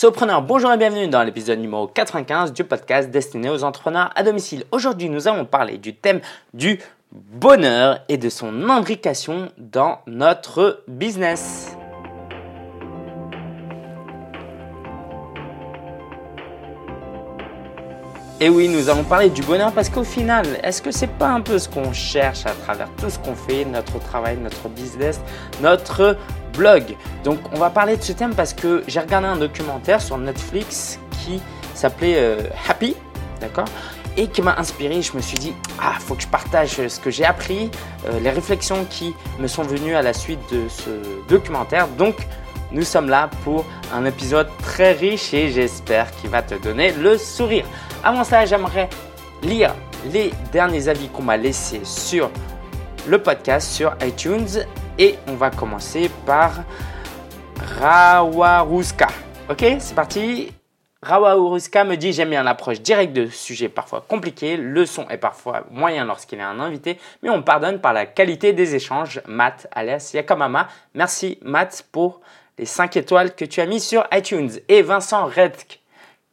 Sopreneur, bonjour et bienvenue dans l'épisode numéro 95 du podcast destiné aux entrepreneurs à domicile. Aujourd'hui, nous allons parler du thème du bonheur et de son imbrication dans notre business. Et oui, nous allons parler du bonheur parce qu'au final, est-ce que c'est pas un peu ce qu'on cherche à travers tout ce qu'on fait, notre travail, notre business, notre blog Donc, on va parler de ce thème parce que j'ai regardé un documentaire sur Netflix qui s'appelait euh, Happy, d'accord? Et qui m'a inspiré. Je me suis dit, ah, faut que je partage ce que j'ai appris, euh, les réflexions qui me sont venues à la suite de ce documentaire. Donc, nous sommes là pour un épisode très riche et j'espère qu'il va te donner le sourire. Avant ça, j'aimerais lire les derniers avis qu'on m'a laissés sur le podcast sur iTunes et on va commencer par Rawaruska. Ok, c'est parti. Rawaruska me dit j'aime bien l'approche directe de sujets parfois compliqués, le son est parfois moyen lorsqu'il a un invité, mais on pardonne par la qualité des échanges. Matt, alias Yakamama, merci Matt pour les 5 étoiles que tu as mis sur iTunes. Et Vincent Redk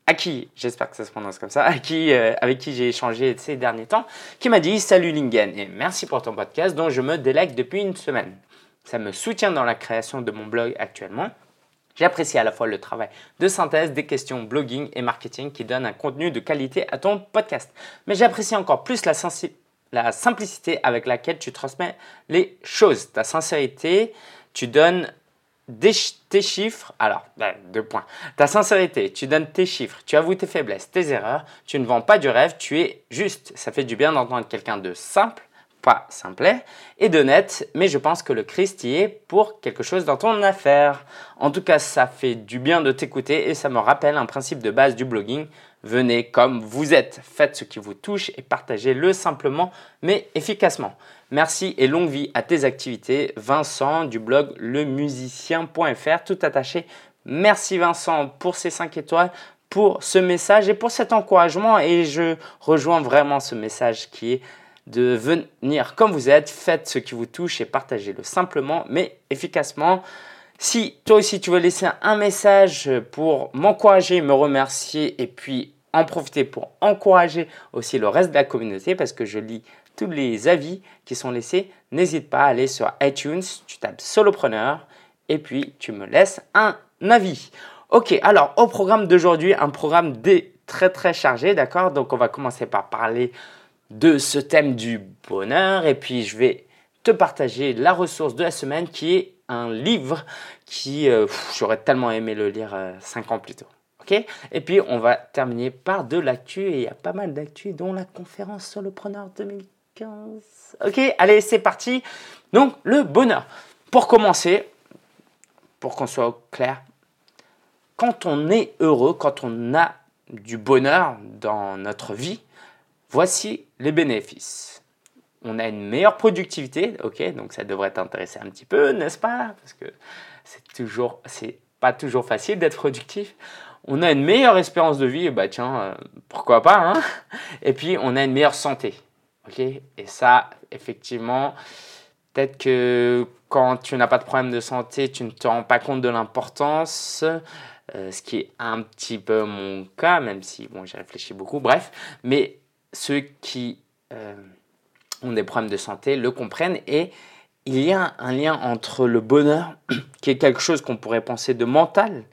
à qui, j'espère que ça se prononce comme ça, euh, avec qui j'ai échangé ces derniers temps, qui m'a dit Salut Lingen et merci pour ton podcast dont je me délègue depuis une semaine. Ça me soutient dans la création de mon blog actuellement. J'apprécie à la fois le travail de synthèse des questions blogging et marketing qui donnent un contenu de qualité à ton podcast. Mais j'apprécie encore plus la, simplicité avec laquelle tu transmets les choses. Ta sincérité, tu donnes tes chiffres, alors, ben, deux points. Ta sincérité, tu donnes tes chiffres, tu avoues tes faiblesses, tes erreurs, tu ne vends pas du rêve, tu es juste. Ça fait du bien d'entendre quelqu'un de simple, pas simplet, et d'honnête, mais je pense que le Christ y est pour quelque chose dans ton affaire. En tout cas, ça fait du bien de t'écouter et ça me rappelle un principe de base du blogging. Venez comme vous êtes, faites ce qui vous touche et partagez-le simplement mais efficacement. Merci et longue vie à tes activités. Vincent du blog lemusicien.fr, tout attaché. Merci Vincent pour ces 5 étoiles, pour ce message et pour cet encouragement. Et je rejoins vraiment ce message qui est de venir comme vous êtes, faites ce qui vous touche et partagez-le simplement mais efficacement. Si toi aussi tu veux laisser un message pour m'encourager, me remercier et puis en profiter pour encourager aussi le reste de la communauté parce que je lis tous les avis qui sont laissés, n'hésite pas à aller sur iTunes, tu tapes solopreneur et puis tu me laisses un avis. Ok, alors au programme d'aujourd'hui, un programme très très chargé, d'accord? Donc on va commencer par parler de ce thème du bonheur et puis je vais te partager la ressource de la semaine qui est un livre qui euh, j'aurais tellement aimé le lire 5 euh, ans plus tôt. ok? Et puis on va terminer par de l'actu et il y a pas mal d'actu dont la conférence Solopreneur 2015 Ok, allez, c'est parti. Donc, le bonheur. Pour commencer, pour qu'on soit clair, quand on est heureux, quand on a du bonheur dans notre vie, voici les bénéfices. On a une meilleure productivité, ok, donc ça devrait t'intéresser un petit peu, n'est-ce pas? Parce que c'est toujours, c'est pas toujours facile d'être productif. On a une meilleure espérance de vie, bah tiens, euh, pourquoi pas, hein? Et puis on a une meilleure santé. Et ça, effectivement, peut-être que quand tu n'as pas de problème de santé, tu ne te rends pas compte de l'importance, euh, ce qui est un petit peu mon cas, même si bon, j'ai réfléchi beaucoup, bref. Mais ceux qui euh, ont des problèmes de santé le comprennent et il y a un lien entre le bonheur, qui est quelque chose qu'on pourrait penser de mental,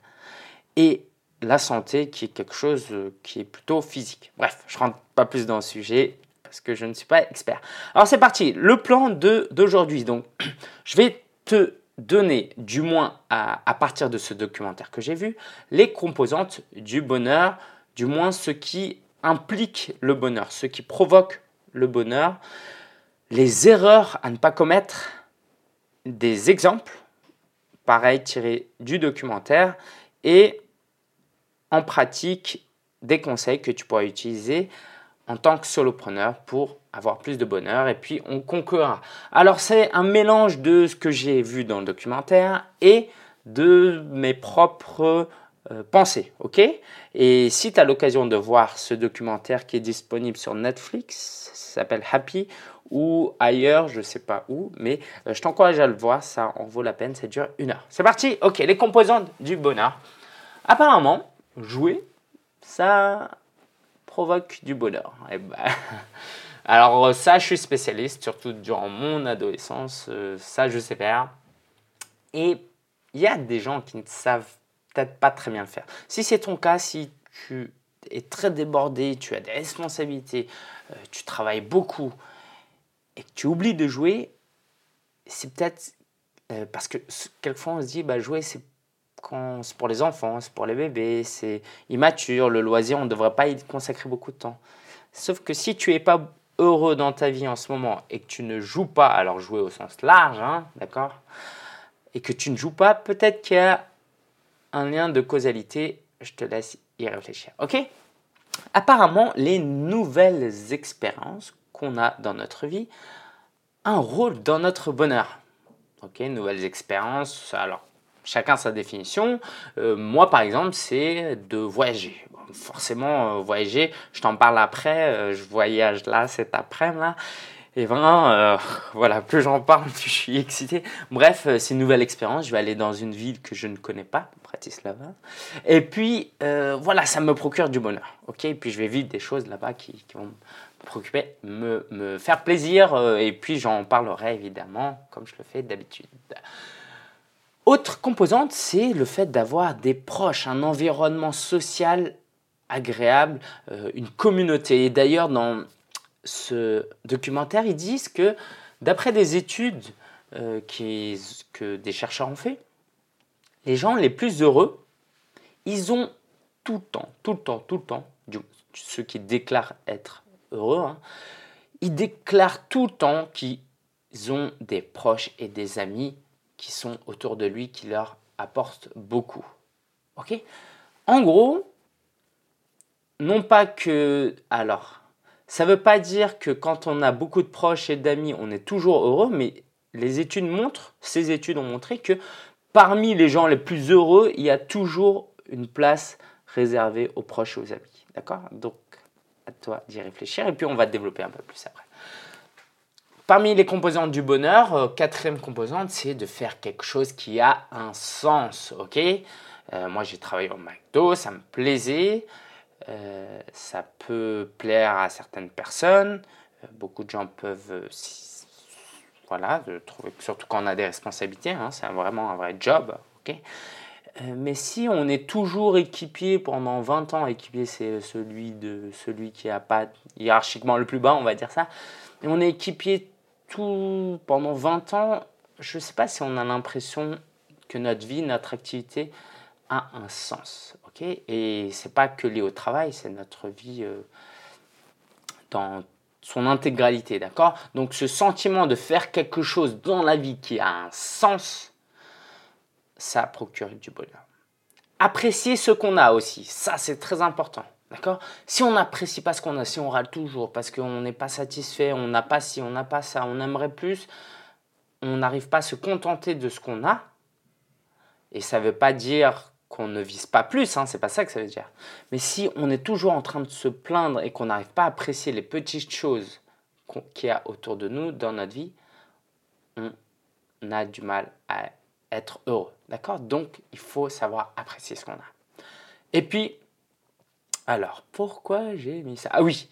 et la santé, qui est quelque chose euh, qui est plutôt physique. Bref, je rentre pas plus dans le sujet parce que je ne suis pas expert. Alors c'est parti, le plan d'aujourd'hui. Donc je vais te donner, du moins à, à partir de ce documentaire que j'ai vu, les composantes du bonheur, du moins ce qui implique le bonheur, ce qui provoque le bonheur, les erreurs à ne pas commettre, des exemples, pareil tirés du documentaire, et en pratique des conseils que tu pourras utiliser en tant que solopreneur pour avoir plus de bonheur et puis on conquérera. Alors c'est un mélange de ce que j'ai vu dans le documentaire et de mes propres euh, pensées, ok? Et si tu as l'occasion de voir ce documentaire qui est disponible sur Netflix, ça s'appelle Happy ou ailleurs, je ne sais pas où, mais euh, je t'encourage à le voir, ça en vaut la peine, ça dure une heure. C'est parti Ok, les composantes du bonheur. Apparemment, jouer, ça provoque du bonheur. Et bah, alors ça, je suis spécialiste, surtout durant mon adolescence, euh, ça je sais faire. Et il y a des gens qui ne savent peut-être pas très bien le faire. Si c'est ton cas, si tu es très débordé, tu as des responsabilités, euh, tu travailles beaucoup et que tu oublies de jouer, c'est peut-être euh, parce que quelquefois on se dit bah jouer c'est pour les enfants, c'est pour les bébés, c'est immature, le loisir, on ne devrait pas y consacrer beaucoup de temps. Sauf que si tu es pas heureux dans ta vie en ce moment et que tu ne joues pas, alors jouer au sens large, hein, d'accord Et que tu ne joues pas, peut-être qu'il y a lien de causalité, je te laisse y réfléchir. Ok? Apparemment, les nouvelles expériences qu'on a dans notre vie un rôle dans notre bonheur. Ok, nouvelles expériences. Alors, chacun sa définition. Euh, moi, par exemple, c'est de voyager. forcément, euh, voyager, je t'en parle après. Euh, je voyage là cet après-midi. Et vraiment, voilà, plus j'en parle, plus je suis excité. Bref, c'est une nouvelle expérience. Je vais aller dans une ville que je ne connais pas, Bratislava. Et puis, voilà, ça me procure du bonheur. Ok, et puis je vais vivre des choses là-bas qui, vont me préoccuper, me, faire plaisir. et puis j'en parlerai évidemment, comme je le fais d'habitude. Autre composante, c'est le fait d'avoir des proches, un environnement social agréable, euh, une communauté. Et d'ailleurs, dans ce documentaire, ils disent que d'après des études euh, que des chercheurs ont fait, les gens les plus heureux, ils ont tout le temps, tout le temps, tout le temps, ceux qui déclarent être heureux, hein, ils déclarent tout le temps qu'ils ont des proches et des amis qui sont autour de lui qui leur apportent beaucoup. Ok? En gros, non pas que. Alors, ça ne veut pas dire que quand on a beaucoup de proches et d'amis, on est toujours heureux, mais les études montrent, ces études ont montré que parmi les gens les plus heureux, il y a toujours une place réservée aux proches et aux amis. D'accord? Donc, à toi d'y réfléchir et puis on va développer un peu plus après. Parmi les composantes du bonheur, euh, quatrième composante, c'est de faire quelque chose qui a un sens. Ok? Euh, Moi, j'ai travaillé au McDo, ça me plaisait. Euh, ça peut plaire à certaines personnes. beaucoup de gens peuvent, voilà, trouver, surtout quand on a des responsabilités, hein, c'est vraiment un vrai job. ok mais si on est toujours équipier pendant 20 ans, équipier c'est celui, de, celui qui n'a pas hiérarchiquement le plus bas, on va dire ça, et on est équipier tout pendant 20 ans, je ne sais pas si on a l'impression que notre vie, notre activité a un sens. Et c'est pas que lié au travail, c'est notre vie euh, dans son intégralité. D'accord? Donc ce sentiment de faire quelque chose dans la vie qui a un sens, ça procure du bonheur. Apprécier ce qu'on a aussi, ça c'est très important. D'accord? Si on n'apprécie pas ce qu'on a, si on râle toujours parce qu'on n'est pas satisfait, on n'a pas ci, on n'a pas ça, on aimerait plus, on n'arrive pas à se contenter de ce qu'on a, et ça ne veut pas dire qu'on ne vise pas plus, hein, c'est pas ça que ça veut dire. Mais si on est toujours en train de se plaindre et qu'on n'arrive pas à apprécier les petites choses qu'il y a autour de nous dans notre vie, on a du mal à être heureux. D'accord? Donc, il faut savoir apprécier ce qu'on a. Et puis, alors, pourquoi j'ai mis ça? Ah oui,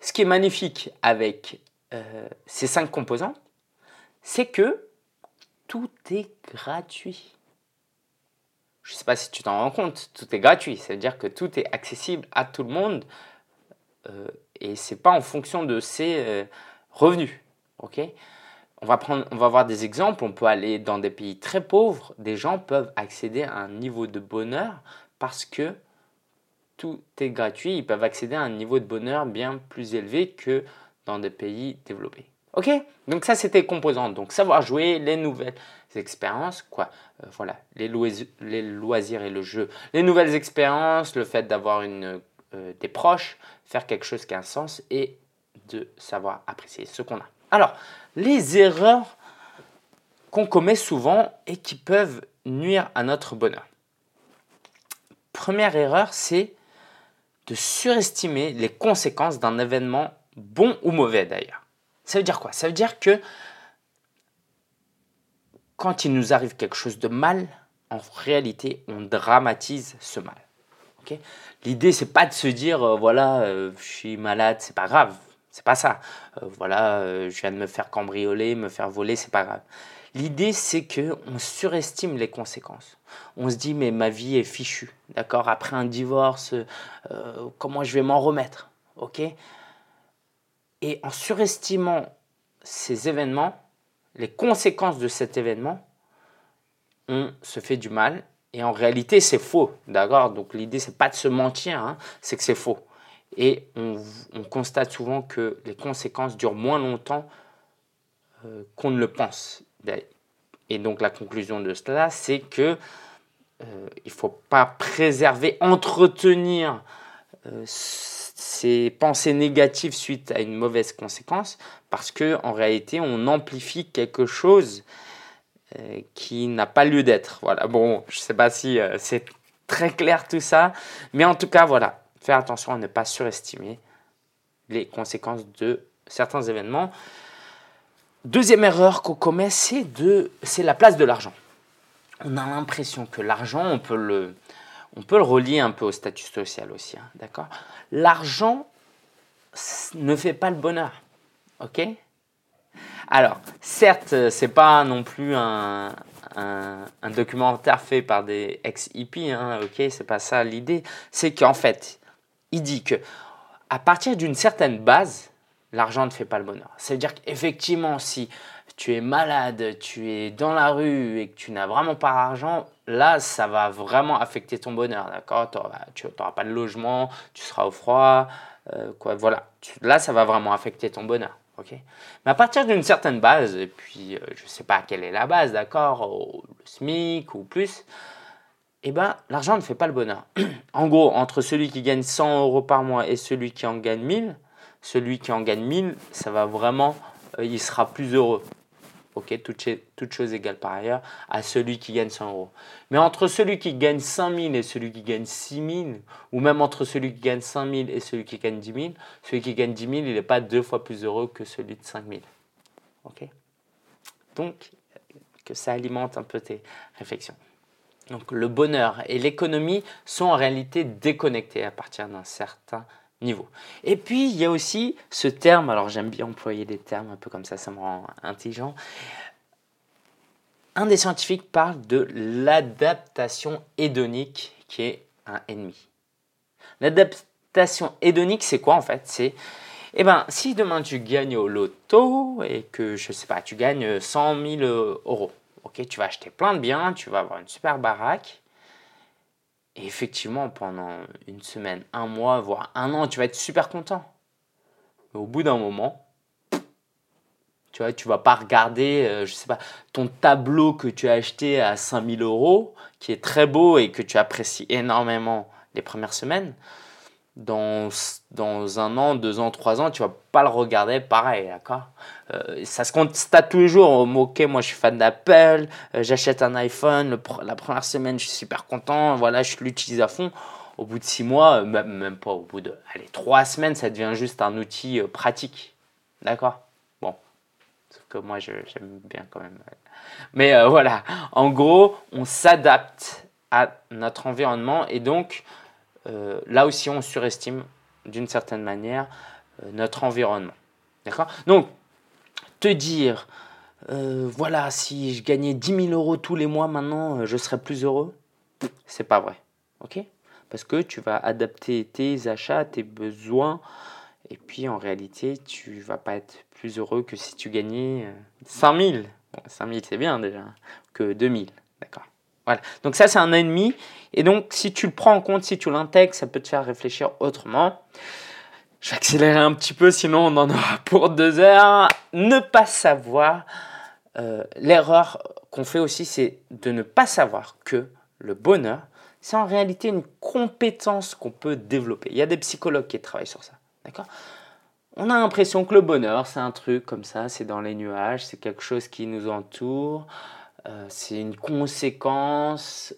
ce qui est magnifique avec euh, ces cinq composants, c'est que tout est gratuit. Je ne sais pas si tu t'en rends compte, tout est gratuit. Ça veut dire que tout est accessible à tout le monde euh, et ce n'est pas en fonction de ses euh, revenus. on va, prendre, on va voir des exemples. On peut aller dans des pays très pauvres. Des gens peuvent accéder à un niveau de bonheur parce que tout est gratuit, ils peuvent accéder à un niveau de bonheur bien plus élevé que dans des pays développés. Ok Donc ça c'était composante. Donc savoir jouer, les nouvelles expériences, quoi. Euh, voilà, les, loisirs et le jeu. Les nouvelles expériences, le fait d'avoir euh, des proches, faire quelque chose qui a un sens et de savoir apprécier ce qu'on a. Alors, les erreurs qu'on commet souvent et qui peuvent nuire à notre bonheur. Première erreur, c'est de surestimer les conséquences d'un événement bon ou mauvais d'ailleurs. Ça veut dire quoi? Ça veut dire que quand il nous arrive quelque chose de mal, en réalité, on dramatise ce mal. L'idée, L'idée, c'est pas de se dire, euh, voilà, euh, je suis malade, c'est pas grave. C'est pas ça. Euh, voilà, je viens de me faire cambrioler, me faire voler, c'est pas grave. L'idée, c'est que on surestime les conséquences. On se dit, mais ma vie est fichue, d'accord? Après un divorce, comment je vais m'en remettre, ok? Et en surestimant ces événements, les conséquences de cet événement, on se fait du mal et en réalité, c'est faux, d'accord? Donc l'idée, c'est pas de se mentir, hein, c'est que c'est faux. Et on, constate souvent que les conséquences durent moins longtemps euh, qu'on ne le pense. Et donc la conclusion de cela, c'est que euh, il faut pas préserver, entretenir euh, ces pensées négatives suite à une mauvaise conséquence, parce que en réalité, on amplifie quelque chose euh, qui n'a pas lieu d'être. Voilà. Bon, je ne sais pas si euh, c'est très clair tout ça, mais en tout cas, voilà, faire attention à ne pas surestimer les conséquences de certains événements. Deuxième erreur qu'on commet, c'est de, c'est la place de l'argent. On a l'impression que l'argent, on peut le, on peut le relier un peu au statut social aussi, hein, d'accord? L'argent ne fait pas le bonheur, ok? Alors, certes, c'est pas non plus un, documentaire fait par des ex-hippies, hein, ok, c'est pas ça l'idée. C'est qu'en fait, il dit que à partir d'une certaine base, l'argent ne fait pas le bonheur. C'est-à-dire qu'effectivement, si tu es malade, tu es dans la rue et que tu n'as vraiment pas d'argent, là, ça va vraiment affecter ton bonheur, d'accord? Tu n'auras pas de logement, tu seras au froid, euh, quoi, voilà. là, ça va vraiment affecter ton bonheur. Mais à partir d'une certaine base, et puis euh, je ne sais pas quelle est la base, d'accord, le SMIC ou plus, eh ben, l'argent ne fait pas le bonheur. en gros, entre celui qui gagne 100 euros par mois et celui qui en gagne 1000, celui qui en gagne 1000, ça va vraiment, euh, il sera plus heureux ok, toutes, toutes choses égales par ailleurs, à celui qui gagne 100 euros. Mais entre celui qui gagne 5000 et celui qui gagne 6000, ou même entre celui qui gagne 5000 et celui qui gagne 10 000, celui qui gagne 10 000, il n'est pas deux fois plus heureux que celui de 5000. Ok? Donc, que ça alimente un peu tes réflexions. Donc, le bonheur et l'économie sont en réalité déconnectés à partir d'un certain niveau. Et puis, il y a aussi ce terme, alors j'aime bien employer des termes un peu comme ça, ça me rend intelligent. Un des scientifiques parle de l'adaptation hédonique qui est un ennemi. L'adaptation hédonique, c'est quoi en fait? C'est, eh ben, si demain tu gagnes au loto et que, je sais pas, tu gagnes 100 000 euros, ok, tu vas acheter plein de biens, tu vas avoir une super baraque, et effectivement, pendant une semaine, un mois, voire un an, tu vas être super content. Mais au bout d'un moment, tu vois, tu vas pas regarder, euh, je sais pas, ton tableau que tu as acheté à 5000 euros, qui est très beau et que tu apprécies énormément les premières semaines dans, dans un an, deux ans, trois ans, tu vas pas le regarder pareil, d'accord? Euh, Ça se constate toujours. Ok, moi je suis fan d'Apple, euh, j'achète un iPhone, la première semaine je suis super content, voilà, je l'utilise à fond. Au bout de six mois, euh, même, même, pas au bout de allez, trois semaines, ça devient juste un outil pratique, d'accord? Bon, sauf que moi j'aime bien quand même. Mais voilà, en gros, on s'adapte à notre environnement et donc euh, là aussi on surestime d'une certaine manière euh, notre environnement. D'accord? Donc, te dire, euh, voilà, si je gagnais 10 000 euros tous les mois maintenant, je serais plus heureux, c'est pas vrai. Ok? Parce que tu vas adapter tes achats, tes besoins, et puis en réalité, tu vas pas être plus heureux que si tu gagnais 5 000. Bon, 5 000 c'est bien déjà, que 2 000. D'accord? Voilà. Donc ça, c'est un ennemi. Et donc, si tu le prends en compte, si tu l'intègres, ça peut te faire réfléchir autrement. Je vais accélérer un petit peu, sinon on en aura pour deux heures. Ne pas savoir. Euh, l'erreur qu'on fait aussi, c'est de ne pas savoir que le bonheur, c'est en réalité une compétence qu'on peut développer. Il y a des psychologues qui travaillent sur ça. D'accord? On a l'impression que le bonheur, c'est un truc comme ça, c'est dans les nuages, c'est quelque chose qui nous entoure. Euh, c'est une conséquence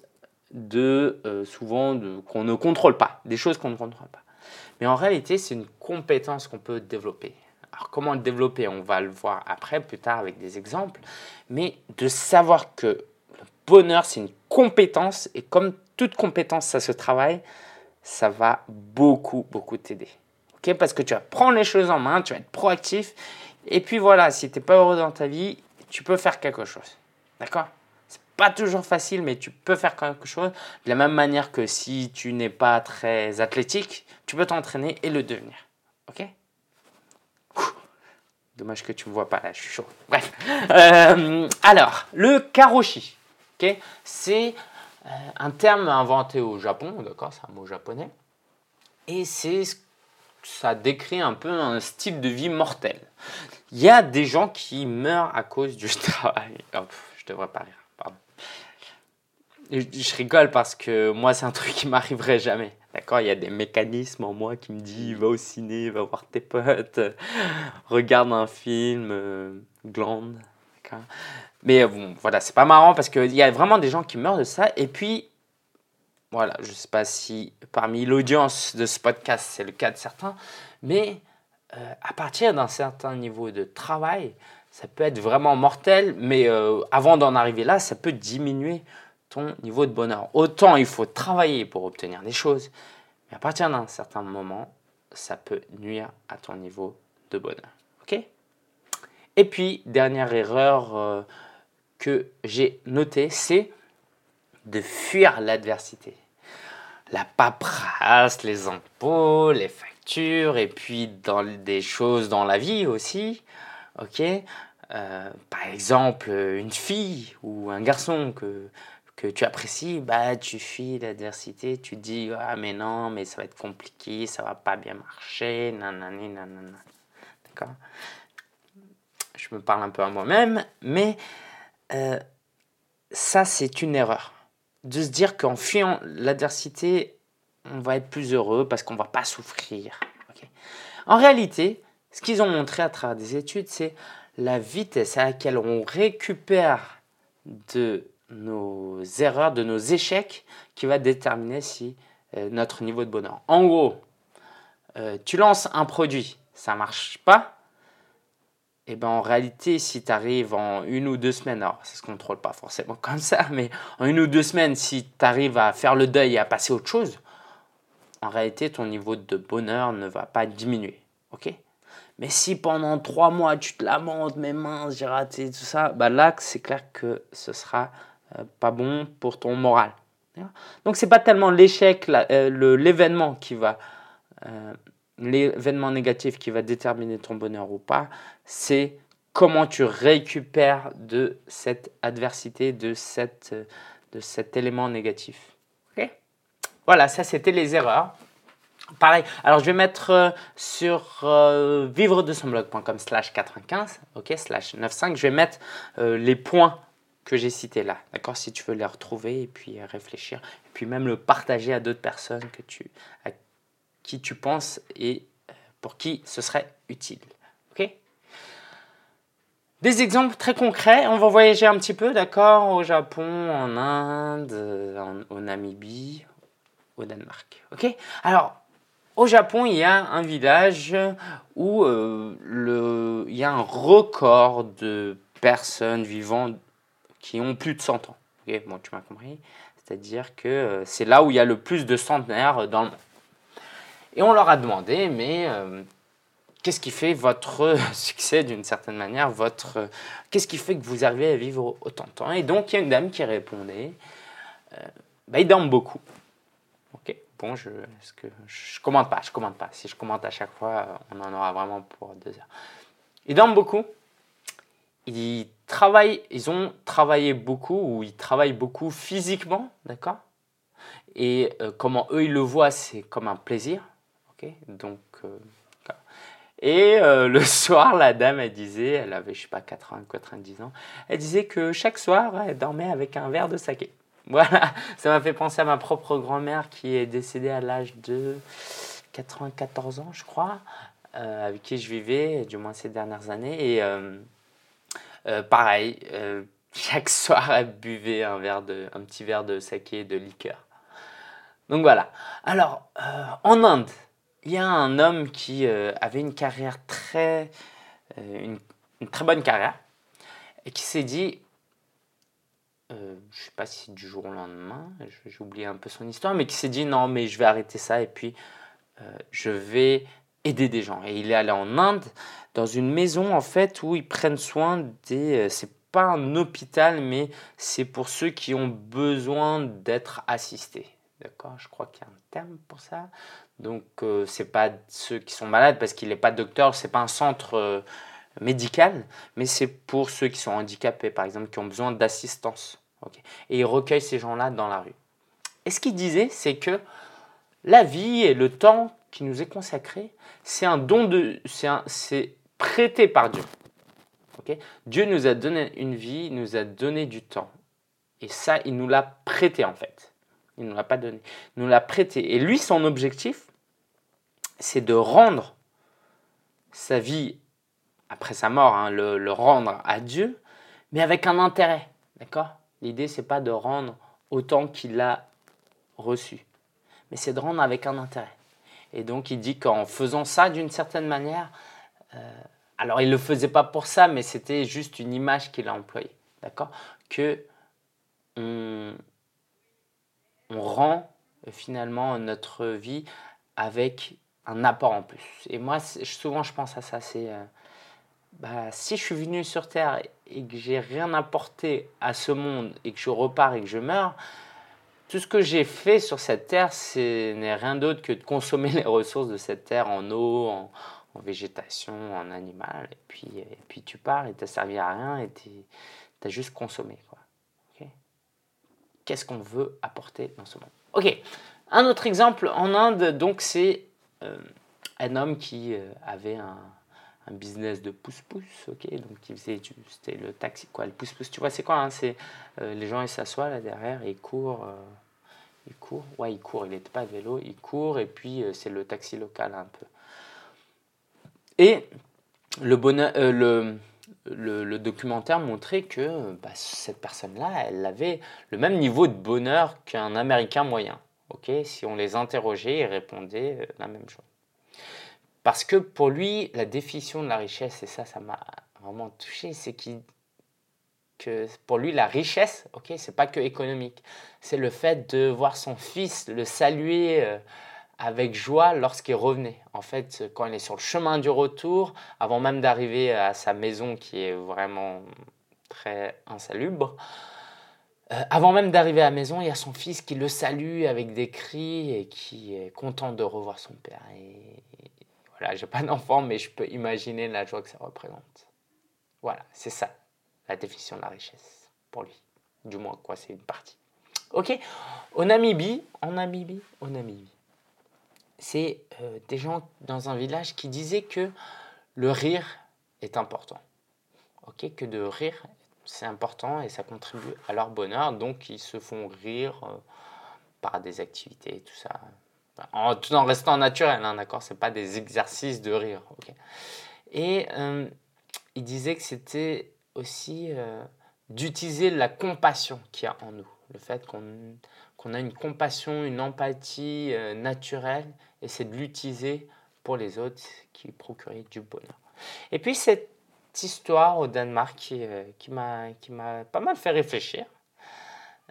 de euh, souvent qu'on ne contrôle pas, des choses qu'on ne contrôle pas. Mais en réalité, c'est une compétence qu'on peut développer. Alors comment le développer On va le voir après, plus tard avec des exemples. Mais de savoir que le bonheur, c'est une compétence et comme toute compétence, ça se travaille, ça va beaucoup, beaucoup t'aider. Parce que tu vas prendre les choses en main, tu vas être proactif. Et puis voilà, si tu n'es pas heureux dans ta vie, tu peux faire quelque chose. D'accord? C'est pas toujours facile, mais tu peux faire quelque chose. De la même manière que si tu n'es pas très athlétique, tu peux t'entraîner et le devenir. Ok? Dommage que tu ne me vois pas là, je suis chaud. Bref. Euh, alors, le karoshi, ok? C'est euh, un terme inventé au Japon, d'accord? C'est un mot japonais. Et c'est ça décrit un peu un style de vie mortel. Il y a des gens qui meurent à cause du travail. Oh, devrais pas rire. Je, rigole parce que moi, c'est un truc qui m'arriverait jamais. D'accord? Il y a des mécanismes en moi qui me disent va au ciné, va voir tes potes, regarde un film, euh, glande. Mais bon, voilà, c'est pas marrant parce qu'il y a vraiment des gens qui meurent de ça. Et puis, voilà, je sais pas si parmi l'audience de ce podcast c'est le cas de certains, mais euh, à partir d'un certain niveau de travail, ça peut être vraiment mortel, mais euh, avant d'en arriver là, ça peut diminuer ton niveau de bonheur. Autant il faut travailler pour obtenir des choses, mais à partir d'un certain moment, ça peut nuire à ton niveau de bonheur. Ok? Et puis, dernière erreur euh, que j'ai notée, c'est de fuir l'adversité. La paperasse, les impôts, les factures, et puis dans des choses dans la vie aussi. Ok euh, Par exemple, une fille ou un garçon que que tu apprécies, bah, tu fuis l'adversité, tu dis ah mais non, mais ça va être compliqué, ça va pas bien marcher, nanani, nanana. D'accord? Je me parle un peu à moi-même, mais euh, ça c'est une erreur. De se dire qu'en fuyant l'adversité, on va être plus heureux parce qu'on va pas souffrir. En réalité, ce qu'ils ont montré à travers des études, c'est la vitesse à laquelle on récupère de nos erreurs, de nos échecs qui va déterminer si euh, notre niveau de bonheur. En gros, euh, tu lances un produit, ça marche pas. Et eh ben en réalité, si tu arrives en une ou deux semaines, alors ça se contrôle pas forcément comme ça, mais en une ou deux semaines, si tu arrives à faire le deuil et à passer autre chose, en réalité, ton niveau de bonheur ne va pas diminuer. Ok? Mais si pendant trois mois tu te lamentes, mes mains, j'ai raté tout ça, bah là c'est clair que ce sera euh, pas bon pour ton moral. Donc c'est pas tellement l'échec, euh, l'événement qui va, euh, l'événement négatif qui va déterminer ton bonheur ou pas, c'est comment tu récupères de cette adversité, de, cette, de cet élément négatif. voilà, ça c'était les erreurs. Pareil, alors je vais mettre sur vivre de son blog.com slash 95, ok, slash 95, je vais mettre les points que j'ai cité là. D'accord Si tu veux les retrouver et puis réfléchir. Et puis même le partager à d'autres personnes que tu, à qui tu penses et euh, pour qui ce serait utile. Ok? Des exemples très concrets. On va voyager un petit peu, d'accord Au Japon, en Inde, en, au Namibie, au Danemark. Ok? Alors, au Japon, il y a un village où euh, il y a un record de personnes vivant qui ont plus de 100 ans. bon, tu m'as compris. C'est-à-dire que euh, c'est là où il y a le plus de centenaires dans le monde. Et on leur a demandé, mais euh, qu'est-ce qui fait votre succès d'une certaine manière votre euh, Qu'est-ce qui fait que vous arrivez à vivre autant de temps? Et donc, il y a une dame qui répondait bah, ils dorment beaucoup. Bon, je ne je commente pas, je commente pas. Si je commente à chaque fois, on en aura vraiment pour deux heures. Ils dorment beaucoup. Ils travaillent, ils ont travaillé beaucoup ou ils travaillent beaucoup physiquement, d'accord? Et euh, comment eux ils le voient, c'est comme un plaisir, ok? Donc, euh, et euh, le soir, la dame, elle disait, elle avait, je sais pas, 80, 90 ans, elle disait que chaque soir, elle dormait avec un verre de saké. Voilà, ça m'a fait penser à ma propre grand-mère qui est décédée à l'âge de 94 ans, je crois, avec qui je vivais, du moins ces dernières années. Et euh, pareil, euh, chaque soir, elle buvait un, verre de, un petit verre de saké de liqueur. Donc voilà. Alors, euh, en Inde, il y a un homme qui avait une carrière très. Très bonne carrière et qui s'est dit euh, je sais pas si du jour au lendemain, j'ai oublié un peu son histoire, mais qui s'est dit non, mais je vais arrêter ça et puis euh, je vais aider des gens. Et il est allé en Inde, dans une maison en fait où ils prennent soin des. Euh, c'est pas un hôpital, mais c'est pour ceux qui ont besoin d'être assistés. D'accord? Je crois qu'il y a un terme pour ça. Donc, ce c'est pas ceux qui sont malades parce qu'il n'est pas docteur, c'est pas un centre médical, mais c'est pour ceux qui sont handicapés, par exemple, qui ont besoin d'assistance. Et il recueille ces gens-là dans la rue. Et ce qu'il disait, c'est que la vie et le temps qui nous est consacré, c'est un don de, c'est prêté par Dieu. Dieu nous a donné une vie, il nous a donné du temps. Et ça, il nous l'a prêté en fait. Il ne nous l'a pas donné. Il nous l'a prêté. Et lui, son objectif, c'est de rendre sa vie après sa mort, hein, le, rendre à Dieu, mais avec un intérêt. D'accord? L'idée, c'est pas de rendre autant qu'il a reçu, mais c'est de rendre avec un intérêt. Et donc, il dit qu'en faisant ça d'une certaine manière, euh, alors il ne le faisait pas pour ça, mais c'était juste une image qu'il a employée. D'accord? Que on, on rend finalement notre vie avec un apport en plus. Et moi, souvent, je pense à ça. C'est. Euh, bah, si je suis venu sur Terre et que j'ai rien apporté à ce monde et que je repars et que je meurs, tout ce que j'ai fait sur cette Terre, ce n'est rien d'autre que de consommer les ressources de cette Terre en eau, en, végétation, en animal. Et puis, tu pars et tu servi à rien et tu as juste consommé. Qu'est-ce qu'on veut apporter dans ce monde? Ok, un autre exemple en Inde, donc c'est euh, un homme qui euh, avait un, un business de pouce-pouce, ok Donc, il faisait c'était le taxi, quoi, le pouce-pouce. Tu vois, c'est quoi hein C'est euh, les gens, ils s'assoient là derrière, ils courent, euh, ils courent, ouais, ils courent, il n'était pas vélo, ils courent, et puis euh, c'est le taxi local un peu. Et le, bonheur, le, le, documentaire montrait que bah, cette personne-là, elle avait le même niveau de bonheur qu'un Américain moyen. ok si on les interrogeait, ils répondaient la même chose. Parce que pour lui, la définition de la richesse, et ça, ça m'a vraiment touché, c'est que pour lui, la richesse, ok, c'est pas que économique, c'est le fait de voir son fils le saluer euh, avec joie lorsqu'il revenait. En fait, quand il est sur le chemin du retour, avant même d'arriver à sa maison qui est vraiment très insalubre, euh, avant même d'arriver à la maison, il y a son fils qui le salue avec des cris et qui est content de revoir son père. Et voilà, j'ai pas d'enfant, mais je peux imaginer la joie que ça représente. Voilà, c'est ça, la définition de la richesse pour lui. Du moins, quoi, c'est une partie. Ok Au Namibie, en Namibie, au Namibie, c'est euh, des gens dans un village qui disaient que le rire est important. Ok Que de rire, c'est important et ça contribue à leur bonheur. Donc, ils se font rire euh, par des activités, tout ça, en, tout en restant naturel, hein, d'accord C'est pas des exercices de rire. Et euh, il disait que c'était aussi euh, d'utiliser la compassion qu'il y a en nous. Le fait qu'on a une compassion, une empathie euh, naturelle, et c'est de l'utiliser pour les autres qui procuraient du bonheur. Et puis cette histoire au Danemark qui, qui m'a pas mal fait réfléchir.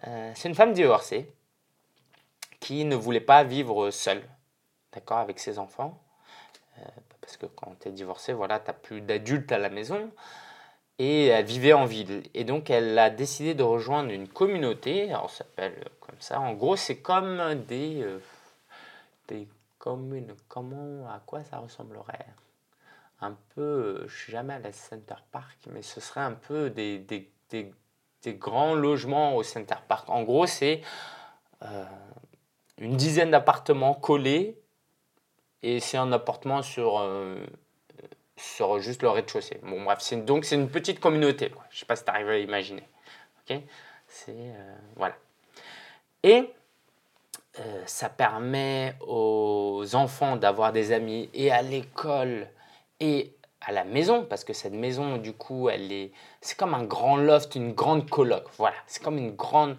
c'est une femme divorcée qui ne voulait pas vivre seule, d'accord, avec ses enfants. Euh, parce que quand tu es divorcé, voilà, tu n'as plus d'adultes à la maison. Et elle vivait en ville. Et donc, elle a décidé de rejoindre une communauté. Alors, ça s'appelle comme ça. En gros, c'est comme des, euh, des communes. Comment, à quoi ça ressemblerait? Un peu, je suis jamais à la Center Park, mais ce serait un peu des, des, des, grands logements au Center Park. En gros, c'est euh, une dizaine d'appartements collés et c'est un appartement sur, euh, juste le rez-de-chaussée. Bon, bref, donc c'est une petite communauté. Je ne sais pas si tu arrives à imaginer. c'est, euh, voilà. Et euh, ça permet aux enfants d'avoir des amis et à l'école et à la maison, parce que cette maison, du coup, elle est, c'est comme un grand loft, une grande coloc. Voilà, c'est comme une grande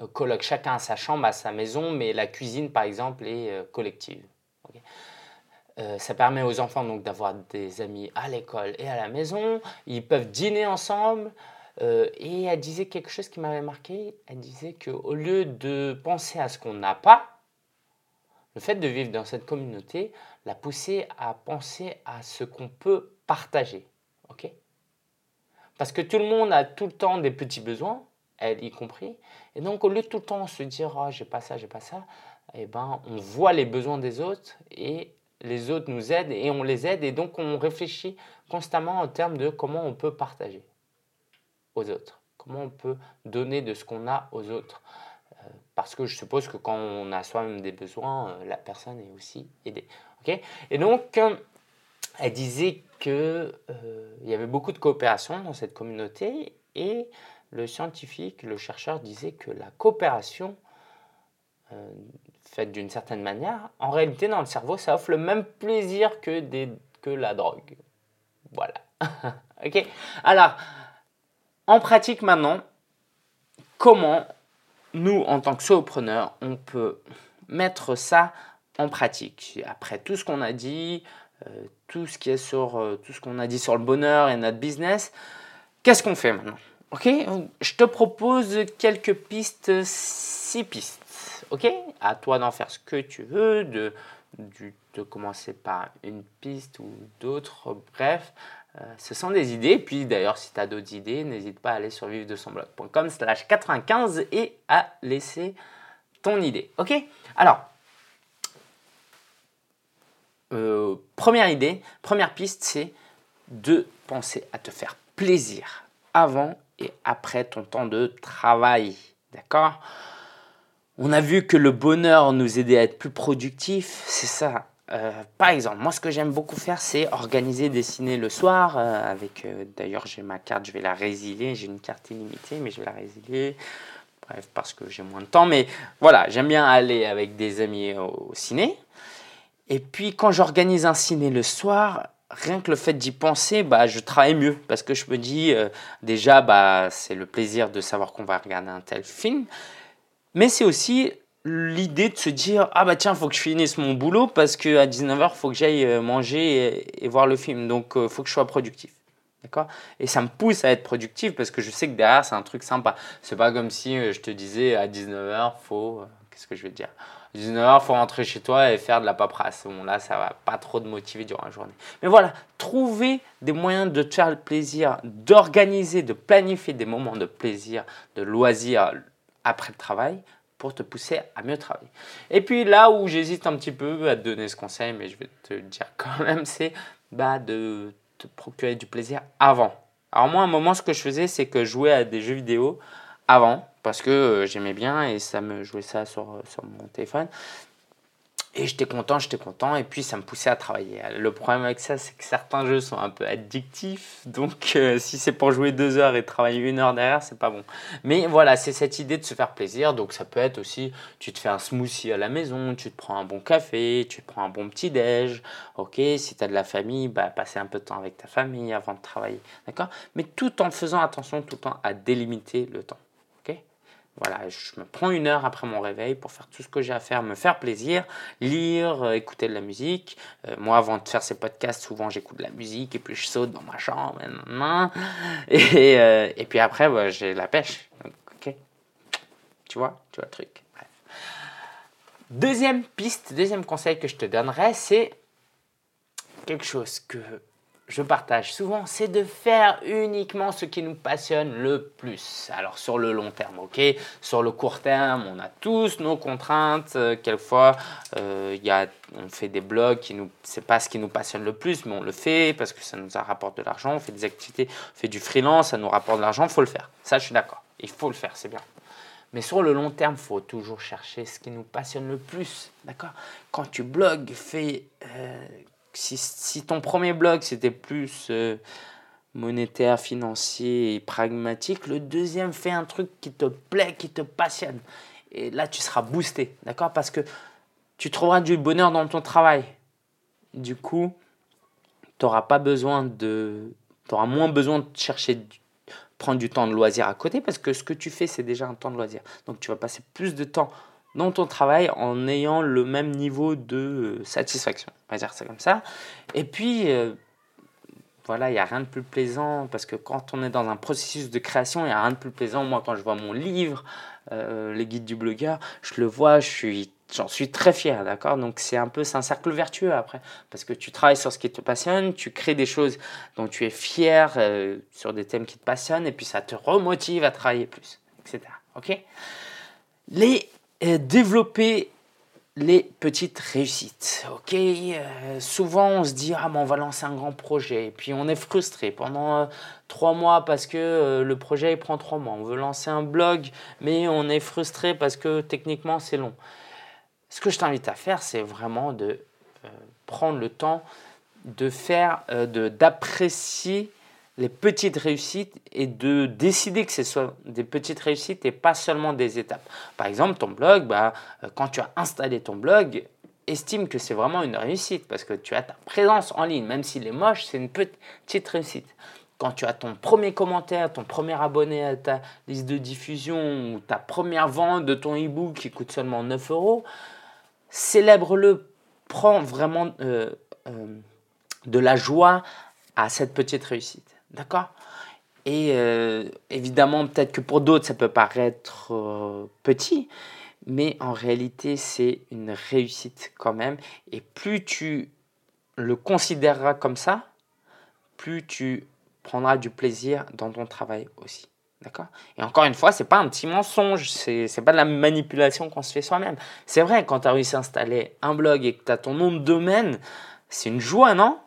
euh, coloc. Chacun a sa chambre, a sa maison, mais la cuisine, par exemple, est euh, collective. Euh, ça permet aux enfants donc d'avoir des amis à l'école et à la maison. Ils peuvent dîner ensemble. Et elle disait quelque chose qui m'avait marqué. Elle disait qu'au lieu de penser à ce qu'on n'a pas, le fait de vivre dans cette communauté l'a poussé à penser à ce qu'on peut partager. Parce que tout le monde a tout le temps des petits besoins, elle y compris. Et donc, au lieu de tout le temps se dire oh, j'ai pas ça, j'ai pas ça, eh ben, on voit les besoins des autres et les autres nous aident et on les aide. Et donc, on réfléchit constamment en termes de comment on peut partager aux autres, comment on peut donner de ce qu'on a aux autres. Euh, parce que je suppose que quand on a soi-même des besoins, euh, la personne est aussi aidée. et donc, euh, elle disait qu'il il y avait beaucoup de coopération dans cette communauté et le scientifique, le chercheur disait que la coopération faite d'une certaine manière, en réalité dans le cerveau, ça offre le même plaisir que, que la drogue. Voilà. ok Alors, en pratique maintenant, comment nous, en tant que solopreneurs, on peut mettre ça en pratique? Après tout ce qu'on a dit, euh, tout ce qui est sur euh, tout ce qu'on a dit sur le bonheur et notre business, qu'est-ce qu'on fait maintenant? Ok Je te propose quelques pistes, six pistes. Ok À toi d'en faire ce que tu veux, de, de commencer par une piste ou d'autres, bref. Euh, ce sont des idées. Puis d'ailleurs, si tu as d'autres idées, n'hésite pas à aller sur vivre de son blog.com slash 95 et à laisser ton idée. Ok Alors, euh, première idée, première piste, c'est de penser à te faire plaisir avant et après ton temps de travail. D'accord? On a vu que le bonheur nous aidait à être plus productif, c'est ça. Euh, par exemple, moi ce que j'aime beaucoup faire, c'est organiser, dessiner le soir. Euh, avec, euh, d'ailleurs, j'ai ma carte, je vais la résilier. J'ai une carte illimitée, mais je vais la résilier. Bref, parce que j'ai moins de temps. Mais voilà, j'aime bien aller avec des amis au, ciné. Et puis quand j'organise un ciné le soir, rien que le fait d'y penser, bah, je travaille mieux. Parce que je me dis déjà, bah, c'est le plaisir de savoir qu'on va regarder un tel film, mais c'est aussi l'idée de se dire ah bah tiens faut que je finisse mon boulot parce que à 19h faut que j'aille euh, manger et, voir le film. Donc euh, faut que je sois productif et ça me pousse à être productif parce que je sais que derrière c'est un truc sympa. C'est pas comme si euh, je te disais à 19h faut qu'est-ce que je vais dire? 19h faut rentrer chez toi et faire de la paperasse bon là ça va pas trop te motiver durant la journée mais voilà trouver des moyens de te faire le plaisir d'organiser de planifier des moments de plaisir de loisir après le travail pour te pousser à mieux travailler. Et puis là où j'hésite un petit peu à te donner ce conseil, mais je vais te le dire quand même, c'est bah, de te procurer du plaisir avant. Alors moi, à un moment, ce que je faisais, c'est que je jouais à des jeux vidéo avant, parce que euh, j'aimais bien et ça me jouait ça sur, sur mon téléphone. Et j'étais content, j'étais content, et puis ça me poussait à travailler. Le problème avec ça, c'est que certains jeux sont un peu addictifs, donc euh, si c'est pour jouer deux heures et travailler une heure derrière, c'est pas bon. Mais voilà, c'est cette idée de se faire plaisir, donc ça peut être aussi, tu te fais un smoothie à la maison, tu te prends un bon café, tu te prends un bon petit déj, ok, si tu as de la famille, bah, passer un peu de temps avec ta famille avant de travailler, d'accord? Mais tout en faisant attention tout le temps à délimiter le temps. Voilà, je me prends une heure après mon réveil pour faire tout ce que j'ai à faire, me faire plaisir, lire, euh, écouter de la musique. Euh, moi, avant de faire ces podcasts, souvent j'écoute de la musique et puis je saute dans ma chambre. Et, euh, et puis après, bah, j'ai la pêche. ok Tu vois Tu vois le truc. Deuxième piste, deuxième conseil que je te donnerais, c'est quelque chose que je partage souvent, c'est de faire uniquement ce qui nous passionne le plus. Alors sur le long terme, ok? Sur le court terme, on a tous nos contraintes. Euh, quelquefois, euh, y a, on fait des blogs qui nous, c'est pas ce qui nous passionne le plus, mais on le fait parce que ça nous rapporte de l'argent. On fait des activités, on fait du freelance, ça nous rapporte de l'argent. Il faut le faire. Ça, je suis d'accord. Il faut le faire, c'est bien. Mais sur le long terme, il faut toujours chercher ce qui nous passionne le plus. D'accord? Quand tu blogues, fais euh, si, ton premier blog c'était plus euh, monétaire, financier et pragmatique, le deuxième fait un truc qui te plaît, qui te passionne. Et là, tu seras boosté, d'accord? Parce que tu trouveras du bonheur dans ton travail. Du coup, tu pas besoin de. Tu auras moins besoin de chercher, prendre du temps de loisir à côté parce que ce que tu fais, c'est déjà un temps de loisir. Donc, tu vas passer plus de temps dans ton travail en ayant le même niveau de euh, satisfaction. On va dire ça comme ça. Et puis, euh, voilà, il n'y a rien de plus plaisant parce que quand on est dans un processus de création, il n'y a rien de plus plaisant. Moi, quand je vois mon livre, euh, les guides du blogueur, je le vois, je suis, j'en suis très fier, d'accord? Donc c'est un peu, c'est un cercle vertueux après parce que tu travailles sur ce qui te passionne, tu crées des choses dont tu es fier sur des thèmes qui te passionnent et puis ça te remotive à travailler plus, etc. Ok? Les développer les petites réussites. Ok, euh, souvent on se dit ah mais on va lancer un grand projet et puis on est frustré pendant euh, trois mois parce que euh, le projet prend trois mois. On veut lancer un blog mais on est frustré parce que techniquement c'est long. Ce que je t'invite à faire c'est vraiment de prendre le temps de faire, d'apprécier les petites réussites et de décider que ce soit des petites réussites et pas seulement des étapes. Par exemple, ton blog, bah, euh, quand tu as installé ton blog, estime que c'est vraiment une réussite parce que tu as ta présence en ligne, même s'il est moche, c'est une petite réussite. Quand tu as ton premier commentaire, ton premier abonné à ta liste de diffusion ou ta première vente de ton e-book qui coûte seulement 9 euros, célèbre-le, prends vraiment euh, euh, de la joie à cette petite réussite. D'accord? Et euh, évidemment, peut-être que pour d'autres, ça peut paraître euh, petit, mais en réalité, c'est une réussite quand même. Et plus tu le considéreras comme ça, plus tu prendras du plaisir dans ton travail aussi. D'accord? Et encore une fois, c'est pas un petit mensonge, c'est, n'est pas de la manipulation qu'on se fait soi-même. C'est vrai, quand tu as réussi à installer un blog et que tu as ton nom de domaine, c'est une joie, non?